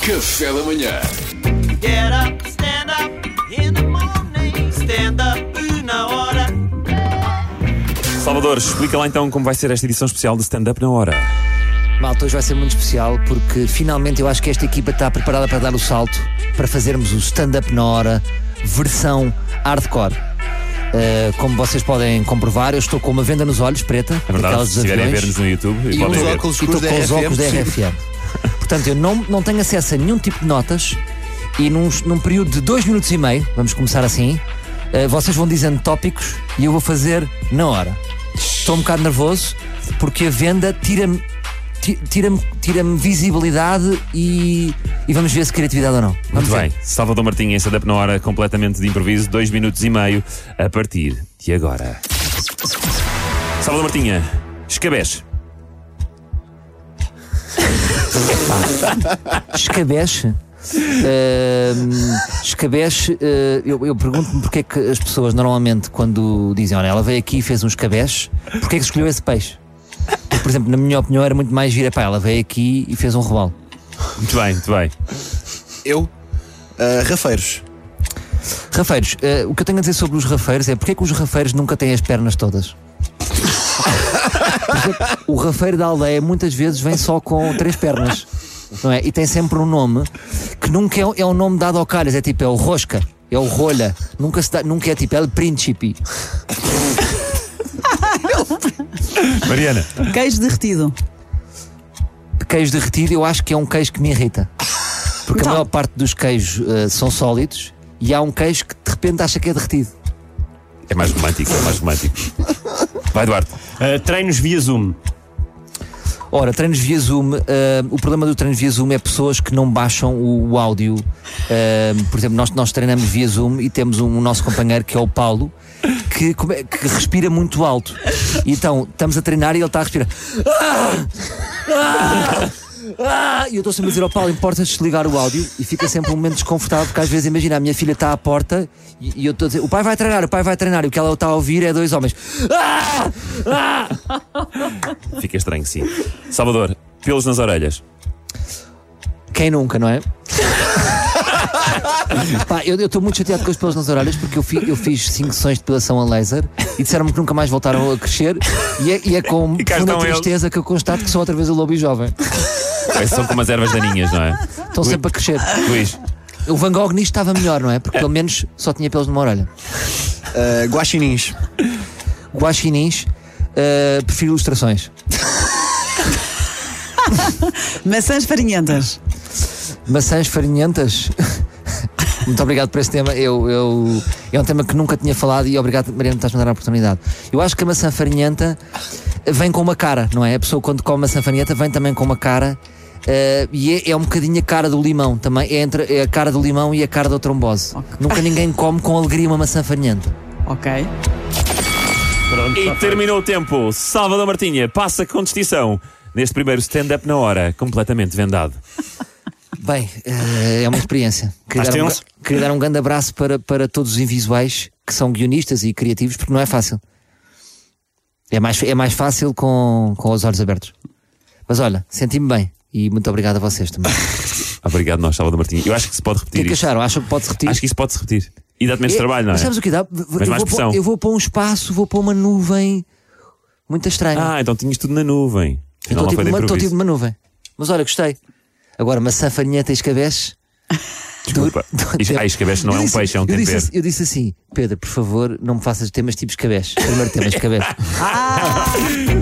Café da manhã. Get up, stand up in the morning. Stand up na hora. Salvador, explica lá então como vai ser esta edição especial de Stand Up na Hora. Malta, hoje vai ser muito especial porque finalmente eu acho que esta equipa está preparada para dar o salto para fazermos o stand-up na hora, versão hardcore. Uh, como vocês podem comprovar, eu estou com uma venda nos olhos preta, É verdade, se estiverem a ver-nos no YouTube, E podem uns ver. óculos e estou com os óculos da RFM. Portanto, eu não, não tenho acesso a nenhum tipo de notas e num, num período de dois minutos e meio, vamos começar assim, uh, vocês vão dizendo tópicos e eu vou fazer na hora. Estou um bocado nervoso porque a venda tira-me ti- tira-me tira visibilidade e, e vamos ver se criatividade ou não. Vamos Muito ver. bem, Salvador Martinha em Stand Up na Hora, completamente de improviso, dois minutos e meio a partir de agora. Salvador Martinha, escabeche. Escabeche. Ahm, escabeche, ah, eu, eu pergunto-me porque é que as pessoas normalmente, quando dizem, olha, ela veio aqui e fez um escabeche, porque é que escolheu esse peixe? Porque, por exemplo, na minha opinião, era muito mais gira, pá, ela veio aqui e fez um robalo. Muito bem, muito bem. Eu, ah, Rafeiros. Rafeiros, ah, o que eu tenho a dizer sobre os rafeiros é porque é que os rafeiros nunca têm as pernas todas? Por exemplo, o rafeiro da aldeia muitas vezes vem só com três pernas, não é? E tem sempre um nome que nunca é, é um nome dado ao calhas, é tipo, é o rosca, é o rolha, nunca, se dá, nunca é tipo, é o príncipe. Mariana, Queijo derretido. Queijo derretido, eu acho que é um queijo que me irrita. Porque Então. a maior parte dos queijos ah, são sólidos e há um queijo que de repente acha que é derretido. é mais romântico, é mais romântico. Vai, Duarte. Uh, treinos via Zoom. Ora, treinos via Zoom, ah, o problema do treino via Zoom é pessoas que não baixam o, o áudio. Ah, por exemplo, nós, nós treinamos via Zoom e temos um, nosso companheiro que é o Paulo, que, come- que respira muito alto. E então, estamos a treinar e ele está a respirar. Ah! Ah! Ah! E eu estou sempre a dizer ao Paulo: importa desligar o áudio e fica sempre um momento desconfortável, porque às vezes, imagina, a minha filha está à porta e, e eu estou a dizer: o pai vai treinar, o pai vai treinar, e o que ela está a ouvir é dois homens. Ah! Ah! Fica estranho, sim. Salvador, pelos nas orelhas. Quem nunca, não é? Pá, eu estou muito chateado com os pelos nas orelhas porque eu, fi- eu fiz 5 sessões de depilação a laser e disseram-me que nunca mais voltaram a crescer e é, e é com E profunda estão eles. tristeza que eu constato que sou outra vez o lobo e jovem. Esses são como as ervas daninhas, não é? Estão sempre a crescer. Luís, O Van Gogh nisto estava melhor, não é? Porque pelo menos só tinha pelos numa orelha. ah, Guaxinins. Guaxinins, uh, prefiro ilustrações. Maçãs farinhentas. Maçãs farinhentas. Muito obrigado por esse tema. Eu, eu- é um tema que nunca tinha falado e obrigado, Mariana, por estás a dar a oportunidade. Eu acho que a maçã farinhenta vem com uma cara, não é? A pessoa, quando come maçã farinhenta, vem também com uma cara. eh, e é, é um bocadinho a cara do limão também. É, entre, é a cara do limão e a cara da trombose. Nunca ninguém come com alegria uma maçã farinhenta. Ok. E terminou o tempo. Salvador Martinha passa com distinção neste primeiro stand-up na hora, completamente vendado. Bem, eh, é uma experiência. Queria Estás dar, um, queria dar um grande abraço para, para todos os invisuais que são guionistas e criativos, porque não é fácil. É mais, é mais fácil com, com os olhos abertos. Mas olha, senti-me bem e muito obrigado a vocês também. O Obrigado, nós, Salvador Martinha. Eu acho que se pode que repetir é que isto. acharam? Acham que pode-se repetir? Acho que isso pode-se repetir. E dá-te menos É, trabalho, não é? Mas sabes o que dá? Mas eu, vou pressão. pôr, eu vou para um espaço, vou para uma nuvem muito estranha. Ah, então tinhas tudo na nuvem. Não tipo, estou tipo numa nuvem. Mas olha, gostei. Agora, maçã, farinheta e escabeche. Desculpa. Is- Ah, escabeche não é um peixe, é um eu disse, tempero. assim- eu disse assim, Pedro, por favor, não me faças temas tipo escabeche. Primeiro tema escabeche.